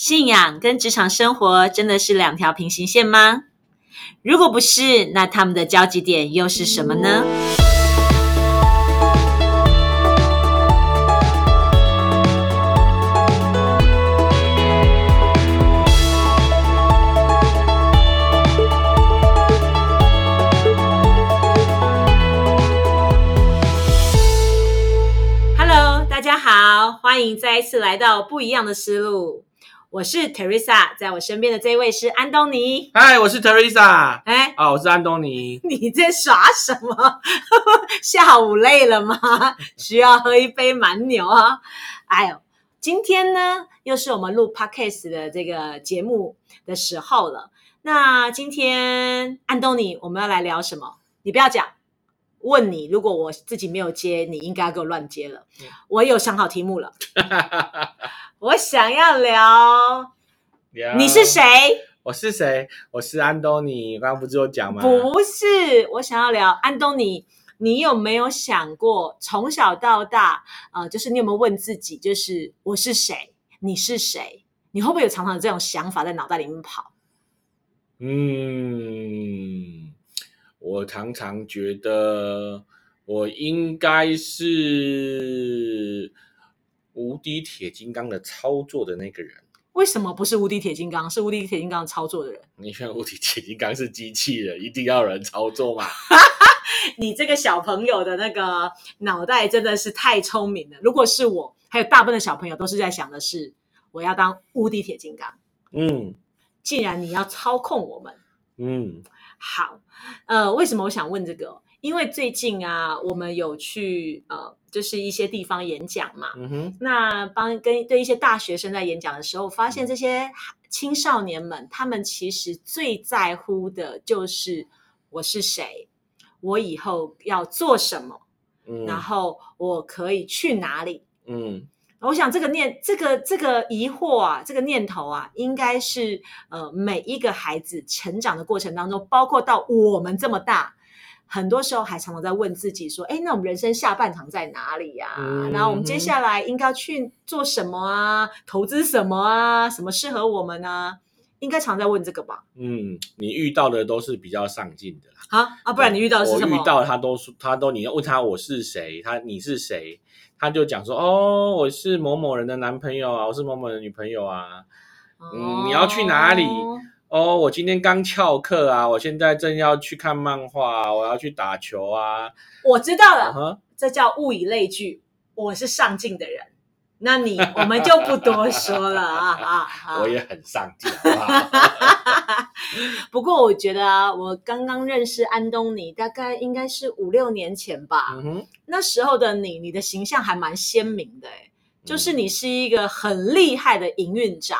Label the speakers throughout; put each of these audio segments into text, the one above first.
Speaker 1: 信仰跟职场生活真的是两条平行线吗？如果不是，那他们的交集点又是什么呢？Hello，大家好，欢迎再一次来到不一样的思路。我是 Teresa，在我身边的这位是安东尼。
Speaker 2: 嗨，我是 Teresa。
Speaker 1: 哎，
Speaker 2: 哦，我是安东尼。
Speaker 1: 你在耍什么？下午累了吗？需要喝一杯蛮牛啊！哎呦，今天呢，又是我们录 Podcast 的这个节目的时候了。那今天安东尼，我们要来聊什么？你不要讲，问你，如果我自己没有接，你应该给我乱接了。我有想好题目了，我想要聊你是？谁？
Speaker 2: 我是谁？我是安东尼。刚刚不是有讲吗？
Speaker 1: 不是，我想要聊安东尼。你有没有想过，从小到大，呃，就是你有没有问自己，就是我是谁？你是谁？你会不会有常常有这种想法在脑袋里面跑？
Speaker 2: 嗯，我常常觉得我应该是无敌铁金刚的操作的那个人。
Speaker 1: 为什么不是无敌铁金刚，是无敌铁金刚操作的人？
Speaker 2: 你看无敌铁金刚是机器人，一定要有人操作嘛？
Speaker 1: 你这个小朋友的那个脑袋真的是太聪明了。如果是我，还有大部分的小朋友都是在想的是，我要当无敌铁金刚。
Speaker 2: 嗯
Speaker 1: 既然你要操控我们，
Speaker 2: 嗯
Speaker 1: 好，呃，为什么我想问这个？因为最近啊，我们有去呃，就是一些地方演讲嘛。
Speaker 2: 嗯哼
Speaker 1: 那帮跟对一些大学生在演讲的时候，发现这些青少年们，他们其实最在乎的就是我是谁，我以后要做什么，
Speaker 2: 嗯，
Speaker 1: 然后我可以去哪里。
Speaker 2: 嗯
Speaker 1: 我想这个念这个这个疑惑啊，这个念头啊，应该是呃每一个孩子成长的过程当中，包括到我们这么大，很多时候还常常在问自己说：“哎，那我们人生下半场在哪里呀、
Speaker 2: 嗯
Speaker 1: 然后我们接下来应该去做什么啊？投资什么啊？什么适合我们啊？”应该常在问这个吧？
Speaker 2: 嗯，你遇到的都是比较上进的啦。
Speaker 1: 啊啊，不然你遇到的是
Speaker 2: 我
Speaker 1: 什么？
Speaker 2: 遇到他都说，他都你要问他我是谁，他你是谁，他就讲说哦，我是某某人的男朋友啊，我是某某人的女朋友啊。嗯你要去哪里
Speaker 1: 哦
Speaker 2: 哦，我今天刚翘课啊，我现在正要去看漫画啊，我要去打球啊。
Speaker 1: 我知道了。这叫物以类聚。我是上进的人，那你我们就不多说了啊啊啊！
Speaker 2: 我也很上进，好不好？
Speaker 1: 不过我觉得啊，我刚刚认识安东尼，大概应该是五六年前吧。
Speaker 2: 嗯，
Speaker 1: 那时候的你，你的形象还蛮鲜明的，诶就是
Speaker 2: 嗯
Speaker 1: 你是一个很厉害的营运长。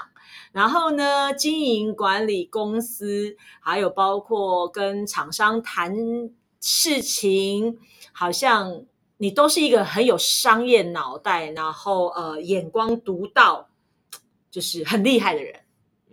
Speaker 1: 然后呢，经营管理公司，还有包括跟厂商谈事情，好像你都是一个很有商业脑袋，然后呃眼光独到，就是很厉害的人。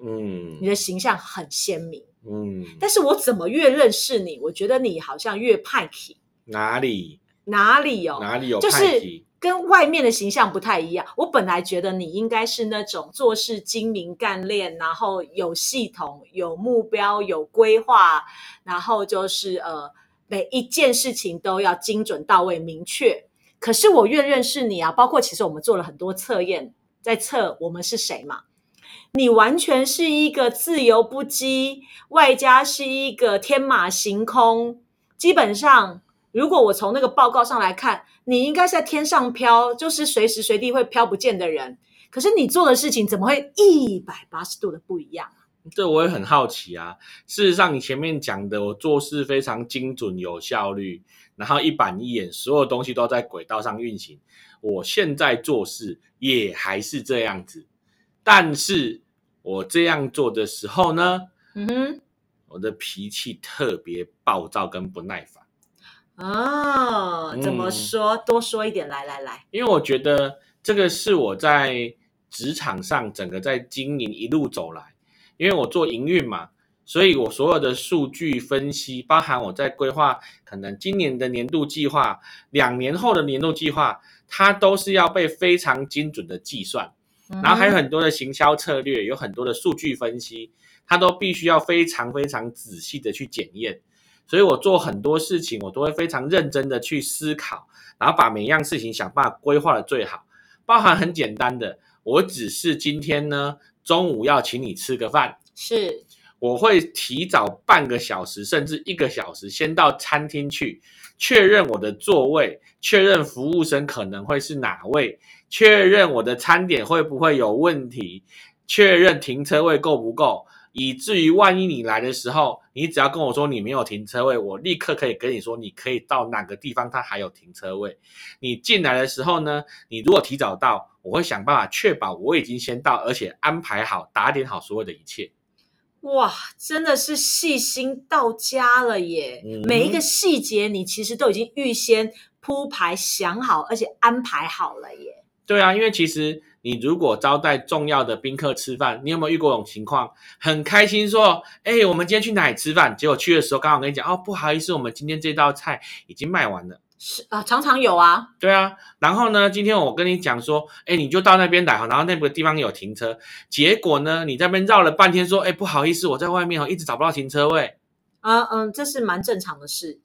Speaker 2: 嗯
Speaker 1: 你的形象很鲜明，
Speaker 2: 嗯，
Speaker 1: 但是我怎么越认识你，我觉得你好像越派气，
Speaker 2: 哪里
Speaker 1: 哪里哦？
Speaker 2: 哪里有
Speaker 1: 就是？跟外面的形象不太一样。我本来觉得你应该是那种做事精明干练，然后有系统、有目标、有规划，然后就是呃每一件事情都要精准到位、明确。可是我越认识你啊，包括其实我们做了很多测验，在测我们是谁嘛。你完全是一个自由不羁，外加是一个天马行空。基本上，如果我从那个报告上来看，你应该是在天上飘，就是随时随地会飘不见的人。可是你做的事情怎么会一百八十度的不一样？
Speaker 2: 这我也很好奇啊。事实上，你前面讲的，我做事非常精准、有效率，然后一板一眼，所有东西都在轨道上运行。我现在做事也还是这样子，但是我这样做的时候呢，
Speaker 1: 嗯哼，
Speaker 2: 我的脾气特别暴躁跟不耐烦，
Speaker 1: 哦，怎么
Speaker 2: 嗯
Speaker 1: 说？多说一点，来来来。
Speaker 2: 因为我觉得这个是我在职场上整个在经营一路走来，因为我做营运嘛，所以我所有的数据分析，包含我在规划可能今年的年度计划、两年后的年度计划，它都是要被非常精准的计算。然后还有很多的行销策略，有很多的数据分析，它都必须要非常非常仔细的去检验。所以我做很多事情，我都会非常认真的去思考，然后把每一样事情想办法规划的最好。包含很简单的，我只是今天呢中午要请你吃个饭，
Speaker 1: 是
Speaker 2: 我会提早半个小时甚至一个小时先到餐厅去确认我的座位，确认服务生可能会是哪位，确认我的餐点会不会有问题，确认停车位够不够。以至于万一你来的时候，你只要跟我说你没有停车位，我立刻可以跟你说你可以到哪个地方，它还有停车位。你进来的时候呢，你如果提早到，我会想办法确保我已经先到，而且安排好、打点好所有的一切。
Speaker 1: 哇，真的是细心到家了耶！
Speaker 2: 嗯
Speaker 1: 每一个细节你其实都已经预先铺排想好，而且安排好了耶。
Speaker 2: 对啊，因为其实你如果招待重要的宾客吃饭，你有没有遇过这种情况？很开心说，哎，我们今天去哪里吃饭？结果去的时候刚好跟你讲，哦，不好意思，我们今天这道菜已经卖完了。
Speaker 1: 是啊，常常有啊。
Speaker 2: 对啊，然后呢，今天我跟你讲说，哎，你就到那边来哈，然后那个地方有停车。结果呢，你在那边绕了半天，说，哎，不好意思，我在外面哦，一直找不到停车位。
Speaker 1: 嗯嗯，这是蛮正常的事。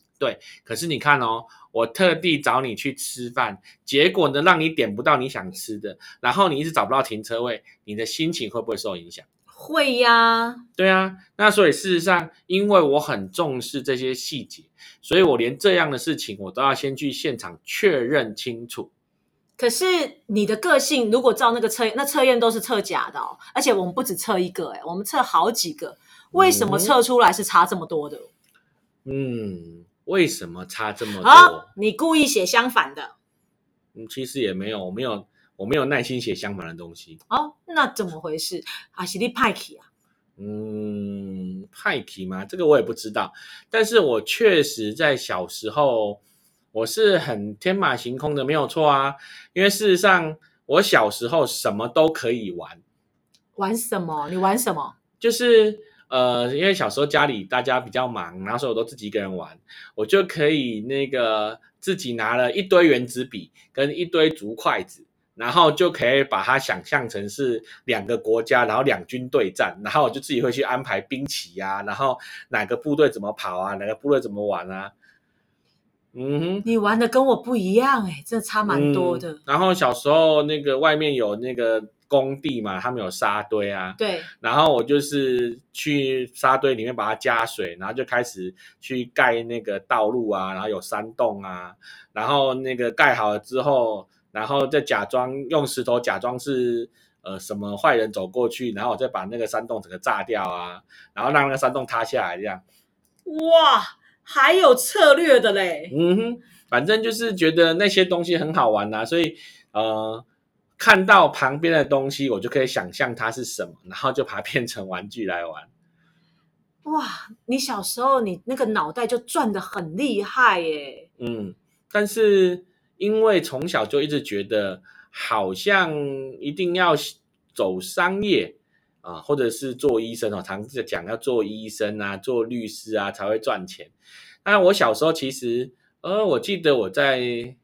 Speaker 2: 可是你看哦，我特地找你去吃饭，结果呢，让你点不到你想吃的，然后你一直找不到停车位，你的心情会不会受影响？
Speaker 1: 会呀，
Speaker 2: 对啊，那所以事实上，因为我很重视这些细节，所以我连这样的事情我都要先去现场确认清楚。
Speaker 1: 可是你的个性如果照那个测验，那测验都是测假的哦，而且我们不止测一个，哎，我们测好几个，为什么测出来是差这么多的？
Speaker 2: 嗯，为什么差这么多？
Speaker 1: 好，你故意写相反的
Speaker 2: 嗯，其实也没有，我没有，我没有耐心写相反的东西。
Speaker 1: 哦，那怎么回事？啊，是你派去啊？
Speaker 2: 嗯，派题吗？这个我也不知道，但是我确实在小时候，我是很天马行空的，没有错啊。因为事实上，我小时候什么都可以玩，
Speaker 1: 玩什么？你玩什么？
Speaker 2: 就是呃，因为小时候家里大家比较忙，然后所以我都自己一个人玩，我就可以那个自己拿了一堆圆珠笔跟一堆竹筷子。然后就可以把它想象成是两个国家，然后两军对战，然后我就自己会去安排兵棋啊，然后哪个部队怎么跑啊，哪个部队怎么玩啊，嗯哼，
Speaker 1: 你玩的跟我不一样哎、真的差蛮多的。
Speaker 2: 嗯然后小时候那个外面有那个工地嘛，他们有沙堆啊，
Speaker 1: 对，
Speaker 2: 然后我就是去沙堆里面把它加水，然后就开始去盖那个道路啊，然后有山洞啊，然后那个盖好了之后，然后再假装用石头假装是呃什么坏人走过去，然后我再把那个山洞整个炸掉啊，然后让那个山洞塌下来这样。
Speaker 1: 哇，还有策略的嘞。
Speaker 2: 嗯哼，反正就是觉得那些东西很好玩呐、啊所以呃，看到旁边的东西，我就可以想象它是什么，然后就把它变成玩具来玩。
Speaker 1: 哇，你小时候你那个脑袋就转的很厉害耶。
Speaker 2: 嗯，但是因为从小就一直觉得好像一定要走商业啊，或者是做医生哦，常在讲要做医生啊，做律师啊才会赚钱。那我小时候其实，呃，我记得我在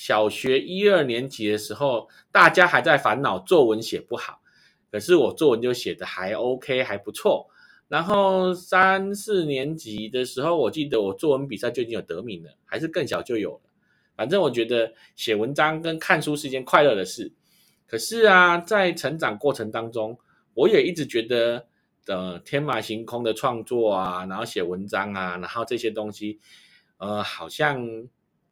Speaker 2: 小学一二年级的时候，大家还在烦恼作文写不好，可是我作文就写的还 OK，还不错。然后三四年级的时候，我记得我作文比赛就已经有得名了，还是更小就有了。反正我觉得写文章跟看书是一件快乐的事。可是啊，在成长过程当中，我也一直觉得，呃，天马行空的创作啊，然后写文章啊，然后这些东西，呃，好像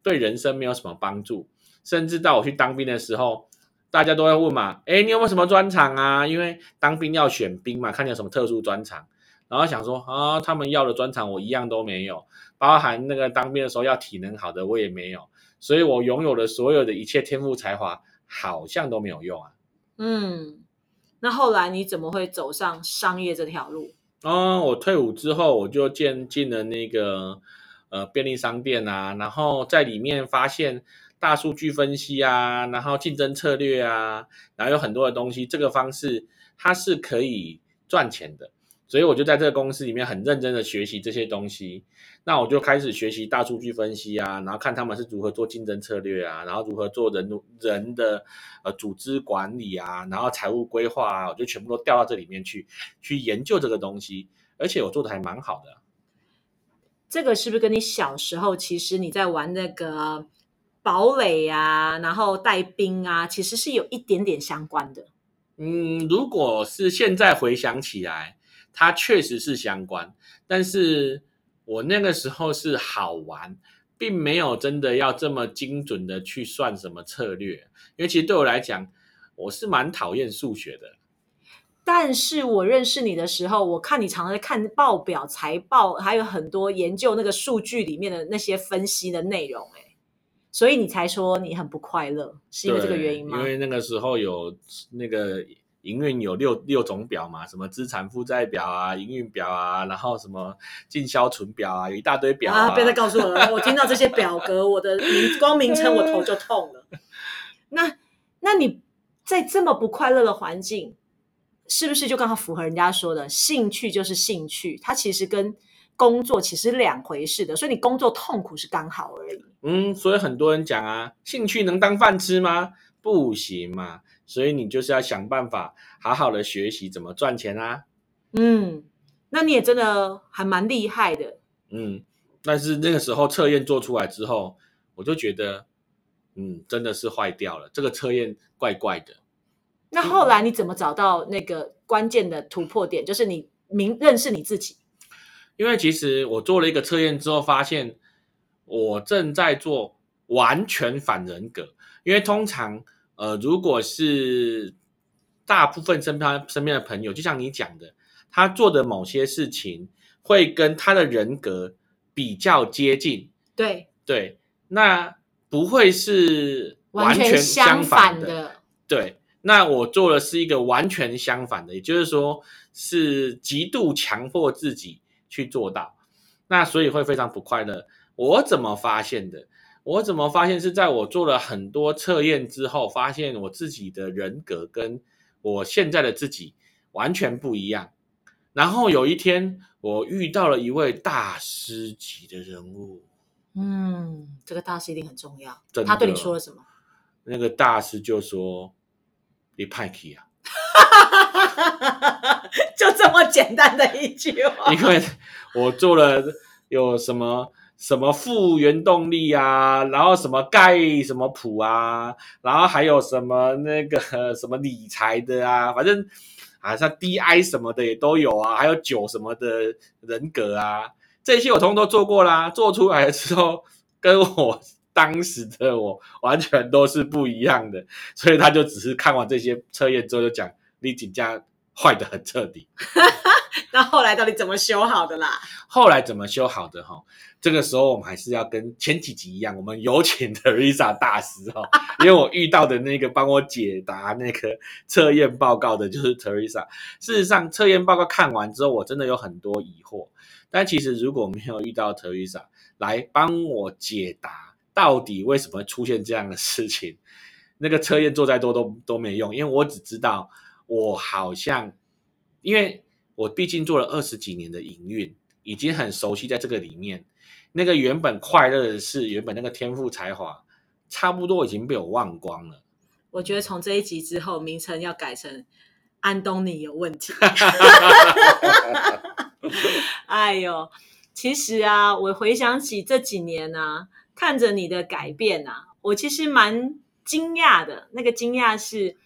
Speaker 2: 对人生没有什么帮助。甚至到我去当兵的时候，大家都会问嘛，哎，你有没有什么专长啊？因为当兵要选兵嘛，看你有什么特殊专长。然后想说啊，他们要的专长我一样都没有，包含那个当兵的时候要体能好的我也没有，所以我拥有的所有的一切天赋才华好像都没有用啊。
Speaker 1: 嗯，那后来你怎么会走上商业这条路？
Speaker 2: 嗯，我退伍之后我就进进了那个呃便利商店啊，然后在里面发现大数据分析啊，然后竞争策略啊，然后有很多的东西，这个方式它是可以赚钱的。所以我就在这个公司里面很认真的学习这些东西。那我就开始学习大数据分析啊，然后看他们是如何做竞争策略啊，然后如何做人人的呃组织管理啊，然后财务规划啊，我就全部都调到这里面去去研究这个东西，而且我做的还蛮好的。
Speaker 1: 这个是不是跟你小时候其实你在玩那个堡垒啊，然后带兵啊，其实是有一点点相关的？
Speaker 2: 嗯，如果是现在回想起来，它确实是相关，但是我那个时候是好玩，并没有真的要这么精准的去算什么策略，因为其实对我来讲，我是蛮讨厌数学的。
Speaker 1: 但是我认识你的时候，我看你常常在看报表、财报，还有很多研究那个数据里面的那些分析的内容，哎，所以你才说你很不快乐，是因为这个原因吗？
Speaker 2: 因为那个时候有那个营运有六六种表嘛，什么资产负债表啊、营运表啊，然后什么进销存表啊，有一大堆表啊。
Speaker 1: 别再告诉我了，我听到这些表格，我的名光名称我头就痛了。那那你在这么不快乐的环境？是不是就刚好符合人家说的兴趣就是兴趣？它其实跟工作其实两回事的，所以你工作痛苦是刚好而已。
Speaker 2: 嗯，所以很多人讲啊，兴趣能当饭吃吗？不行嘛。所以你就是要想办法好好的学习怎么赚钱啊。
Speaker 1: 嗯，那你也真的还蛮厉害的。
Speaker 2: 嗯，但是那个时候测验做出来之后，我就觉得，嗯，真的是坏掉了，这个测验怪怪的。
Speaker 1: 那后来你怎么找到那个关键的突破点？就是你明认识你自己。
Speaker 2: 因为其实我做了一个测验之后，发现我正在做完全反人格。因为通常，呃，如果是大部分身边身边的朋友，就像你讲的，他做的某些事情会跟他的人格比较接近。
Speaker 1: 对
Speaker 2: 对，那不会是
Speaker 1: 完全相反的。
Speaker 2: 对。那我做的是一个完全相反的，也就是说是极度强迫自己去做到，那所以会非常不快乐。我怎么发现的？我怎么发现是在我做了很多测验之后，发现我自己的人格跟我现在的自己完全不一样。然后有一天，我遇到了一位大师级的人物。
Speaker 1: 嗯，这个大师一定很重要。他对你说了什么？
Speaker 2: 那个大师就说。你派去啊！
Speaker 1: 就这么简单的一句话。
Speaker 2: 因为我做了有什么什么复原动力啊，然后什么钙什么谱啊，然后还有什么那个什么理财的啊，反正啊像 DI 什么的也都有啊，还有酒什么的人格啊，这些我通通都做过啦。做出来之后跟我。当时的我完全都是不一样的，所以他就只是看完这些测验之后就讲李锦家坏的很彻底。
Speaker 1: 那后来到底怎么修好的啦？
Speaker 2: 后来怎么修好的哈？这个时候我们还是要跟前几集一样，我们有请 Teresa 大师哈，因为我遇到的那个帮我解答那个测验报告的就是 Teresa。事实上，测验报告看完之后，我真的有很多疑惑。但其实如果没有遇到 Teresa 来帮我解答。到底为什么出现这样的事情？那个测验做再多都都没用，因为我只知道我好像，因为我毕竟做了二十几年的营运，已经很熟悉在这个里面。那个原本快乐的事，原本那个天赋才华，差不多已经被我忘光了。
Speaker 1: 我觉得从这一集之后，名称要改成安东尼有问题。哎呦，其实啊，我回想起这几年呢。看着你的改变啊，我其实蛮惊讶的。那个惊讶是，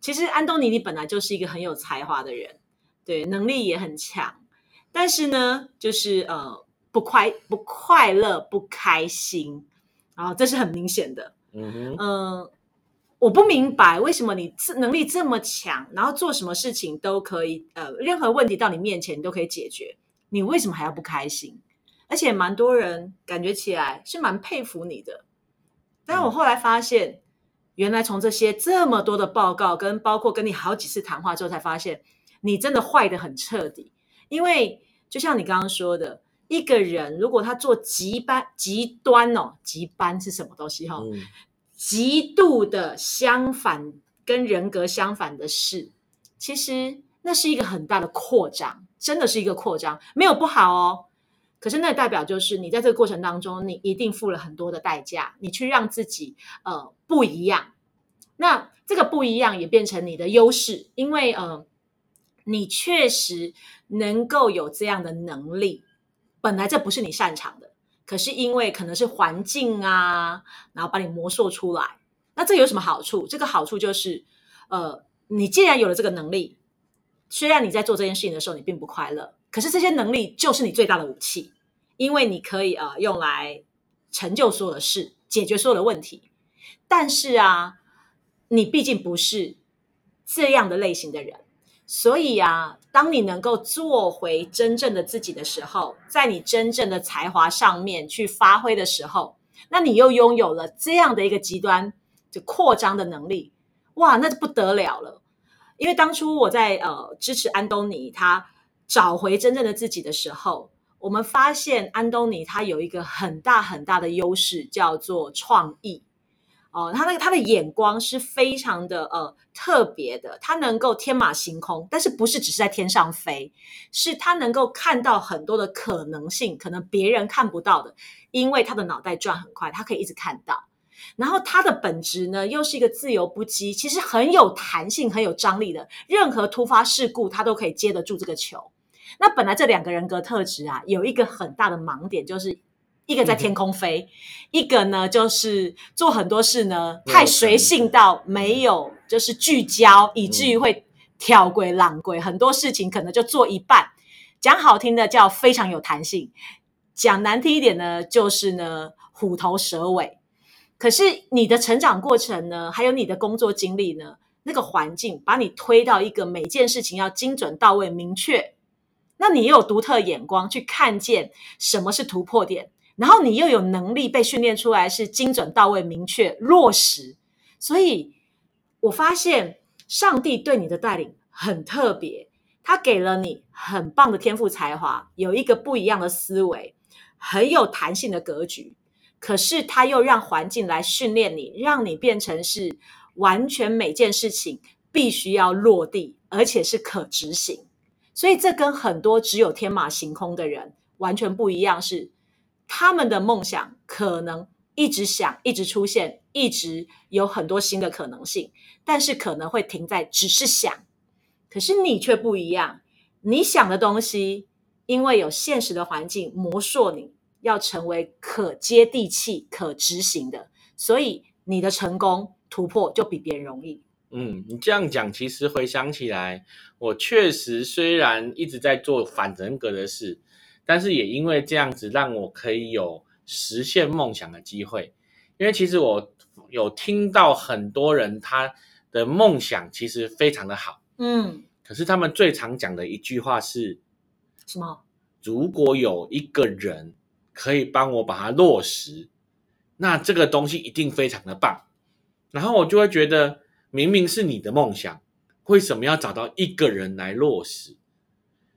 Speaker 1: 其实安东尼你本来就是一个很有才华的人，对，能力也很强。但是呢，就是呃，不快不快乐不开心，然后这是很明显的。嗯哼，嗯，我不明白为什么你能力这么强，然后做什么事情都可以，呃，任何问题到你面前你都可以解决，你为什么还要不开心？而且蛮多人感觉起来是蛮佩服你的，但我后来发现，原来从这些这么多的报告跟包括跟你好几次谈话之后，才发现你真的坏的很彻底。因为就像你刚刚说的，一个人如果他做极端极端哦，极端是什么东西哈？极度的相反跟人格相反的事，其实。那是一个很大的扩张，真的是一个扩张，没有不好哦。可是那代表就是你在这个过程当中，你一定付了很多的代价，你去让自己呃不一样。那这个不一样也变成你的优势，因为呃，你确实能够有这样的能力。本来这不是你擅长的，可是因为可能是环境啊，然后把你磨塑出来。那这有什么好处？这个好处就是，呃，你既然有了这个能力，虽然你在做这件事情的时候你并不快乐。可是这些能力就是你最大的武器，因为你可以呃用来成就所有的事，解决所有的问题。但是啊，你毕竟不是这样的类型的人，所以啊，当你能够做回真正的自己的时候，在你真正的才华上面去发挥的时候，那你又拥有了这样的一个极端就扩张的能力，哇，那就不得了了。因为当初我在呃支持安东尼他。找回真正的自己的时候，我们发现安东尼他有一个很大很大的优势，叫做创意。哦，他那个他的眼光是非常的呃特别的，他能够天马行空，但是不是只是在天上飞，是他能够看到很多的可能性，可能别人看不到的，因为他的脑袋转很快，他可以一直看到。然后他的本质呢，又是一个自由不羁，其实很有弹性、很有张力的，任何突发事故他都可以接得住这个球。那本来这两个人格特质啊，有一个很大的盲点，就是一个在天空飞，一个呢就是做很多事呢太随性到没有就是聚焦，以至于会跳轨、浪轨，很多事情可能就做一半。讲好听的叫非常有弹性，讲难听一点呢，就是呢虎头蛇尾。可是你的成长过程呢，还有你的工作经历呢，那个环境把你推到一个每件事情要精准到位、明确。那你又有独特眼光去看见什么是突破点，然后你又有能力被训练出来是精准到位、明确落实，所以我发现上帝对你的带领很特别，他给了你很棒的天赋才华，有一个不一样的思维，很有弹性的格局，可是他又让环境来训练你，让你变成是完全每件事情必须要落地，而且是可执行。所以这跟很多只有天马行空的人完全不一样，是他们的梦想可能一直想、一直出现、一直有很多新的可能性，但是可能会停在只是想。可是你却不一样，你想的东西，因为有现实的环境磨塑，你要成为可接地气、可执行的，所以你的成功突破就比别人容易。
Speaker 2: 嗯，你这样讲，其实回想起来，我确实虽然一直在做反人格的事，但是也因为这样子，让我可以有实现梦想的机会。因为其实我有听到很多人他的梦想其实非常的好，嗯，可是他们最常讲的一句话是
Speaker 1: 什么？
Speaker 2: 如果有一个人可以帮我把它落实，那这个东西一定非常的棒。然后我就会觉得。明明是你的梦想，为什么要找到一个人来落实？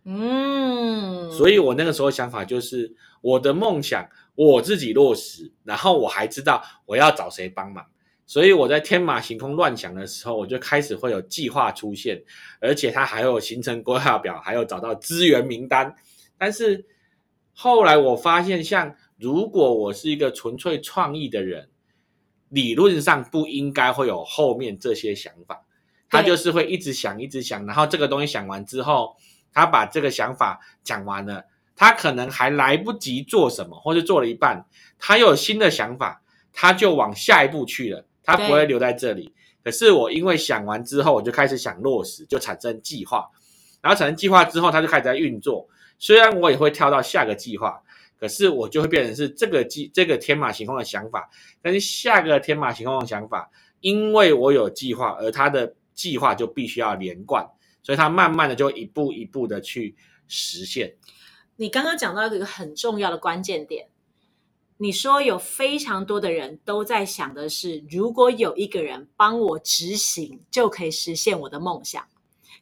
Speaker 2: 嗯，所以我那个时候想法就是，我的梦想我自己落实，然后我还知道我要找谁帮忙。所以我在天马行空乱想的时候，我就开始会有计划出现，而且它还有形成规划表，还有找到资源名单。但是后来我发现，像如果我是一个纯粹创意的人。理论上不应该会有后面这些想法，他就是会一直想，一直想，然后这个东西想完之后，他把这个想法讲完了，他可能还来不及做什么，或者做了一半，他又有新的想法，他就往下一步去了，他不会留在这里。可是我因为想完之后，我就开始想落实，就产生计划，然后产生计划之后，他就开始在运作。虽然我也会跳到下个计划。可是我就会变成是这个计这个天马行空的想法，跟下个天马行空的想法，因为我有计划，而他的计划就必须要连贯，所以他慢慢的就一步一步的去实现。
Speaker 1: 你刚刚讲到一个很重要的关键点，你说有非常多的人都在想的是，如果有一个人帮我执行，就可以实现我的梦想。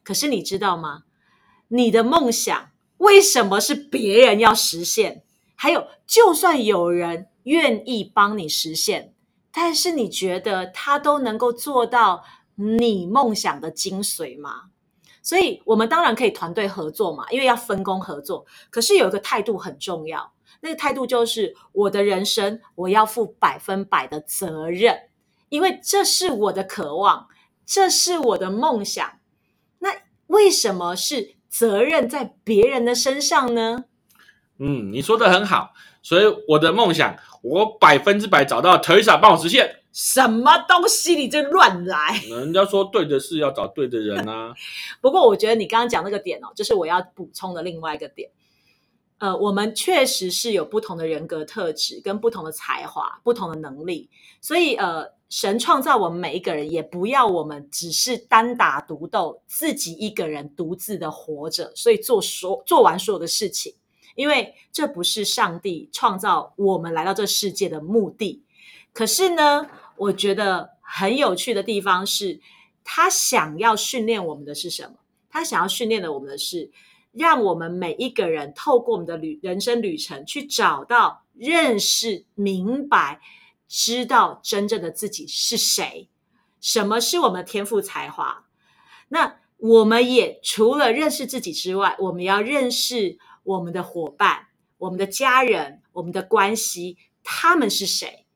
Speaker 1: 可是你知道吗？你的梦想为什么是别人要实现？还有，就算有人愿意帮你实现，但是你觉得他都能够做到你梦想的精髓吗？所以我们当然可以团队合作嘛，因为要分工合作。可是有一个态度很重要，那个态度就是我的人生我要负百分百的责任，因为这是我的渴望，这是我的梦想。那为什么是责任在别人的身上呢？
Speaker 2: 嗯，你说的很好。所以我的梦想，我百分之百找到 Teresa 帮我实现。
Speaker 1: 什么东西？你这乱来！
Speaker 2: 人家说对的事要找对的人啊。
Speaker 1: 不过我觉得你刚刚讲那个点哦，就是我要补充的另外一个点。呃，我们确实是有不同的人格特质，跟不同的才华、不同的能力。所以呃，神创造我们每一个人，也不要我们只是单打独斗，自己一个人独自的活着，所以做所做完所有的事情。因为这不是上帝创造我们来到这世界的目的。可是呢，我觉得很有趣的地方是，他想要训练我们的是什么？他想要训练的我们的是，让我们每一个人透过我们的旅人生旅程，去找到、认识、明白、知道真正的自己是谁，什么是我们的天赋才华。那我们也除了认识自己之外，我们要认识。我们的伙伴、我们的家人、我们的关系，他们是谁？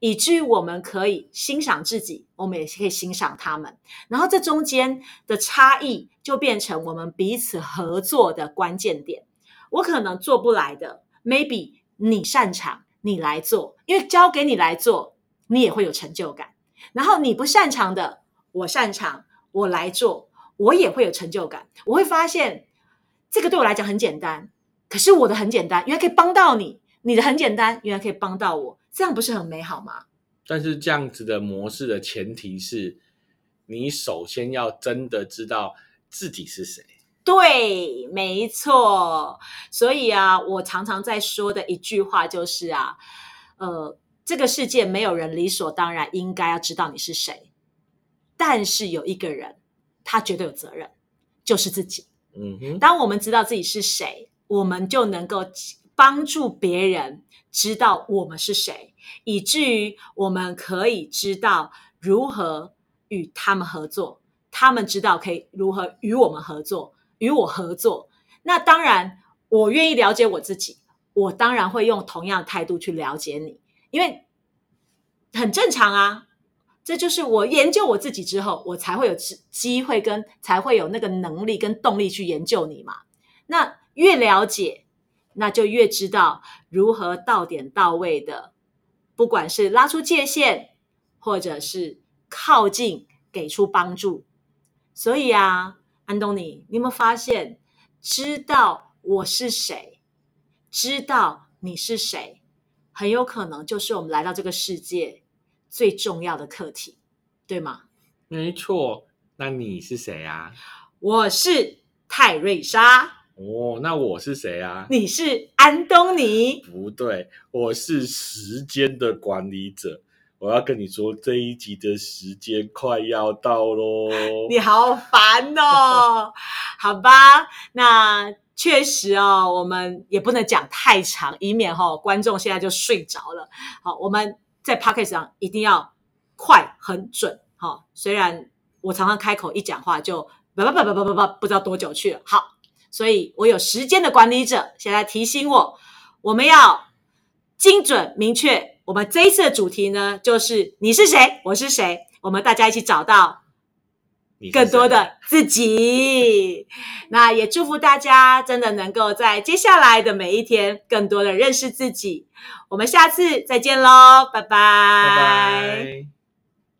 Speaker 1: 以至于我们可以欣赏自己，我们也可以欣赏他们。然后这中间的差异，就变成我们彼此合作的关键点。我可能做不来的，maybe 你擅长，你来做，因为交给你来做，你也会有成就感。然后你不擅长的，我擅长，我来做，我也会有成就感。我会发现，这个对我来讲很简单。可是我的很简单，原来可以帮到你；你的很简单，原来可以帮到我，这样不是很美好吗？
Speaker 2: 但是这样子的模式的前提是，你首先要真的知道自己是谁。
Speaker 1: 对，没错。所以啊，我常常在说的一句话就是啊，呃，这个世界没有人理所当然应该要知道你是谁，但是有一个人，他绝对有责任，就是自己。嗯哼，当我们知道自己是谁。我们就能够帮助别人知道我们是谁，以至于我们可以知道如何与他们合作。他们知道可以如何与我们合作，与我合作。那当然，我愿意了解我自己，我当然会用同样的态度去了解你，因为很正常啊。这就是我研究我自己之后，我才会有机机会跟才会有那个能力跟动力去研究你嘛。那。越了解，那就越知道如何到点到位的，不管是拉出界限，或者是靠近，给出帮助。所以啊，安东尼，你有没有发现，知道我是谁，知道你是谁，很有可能就是我们来到这个世界最重要的课题，对吗？
Speaker 2: 没错。那你是谁啊？
Speaker 1: 我是泰瑞莎。
Speaker 2: 哦，那我是谁啊？
Speaker 1: 你是安东尼？
Speaker 2: 不对，我是时间的管理者。我要跟你说，这一集的时间快要到喽。
Speaker 1: 你好烦哦。好吧，那确实哦，我们也不能讲太长，以免哈观众现在就睡着了。好，我们在 p o c k e t 上一定要快很准。好，虽然我常常开口一讲话就不不不不不不不，不知道多久去了。好。所以我有时间的管理者，现在提醒我，我们要精准明确。我们这一次的主题呢，就是你是谁，我是谁，我们大家一起找到更多的自己。那也祝福大家真的能够在接下来的每一天，更多的认识自己。我们下次再见喽，拜拜。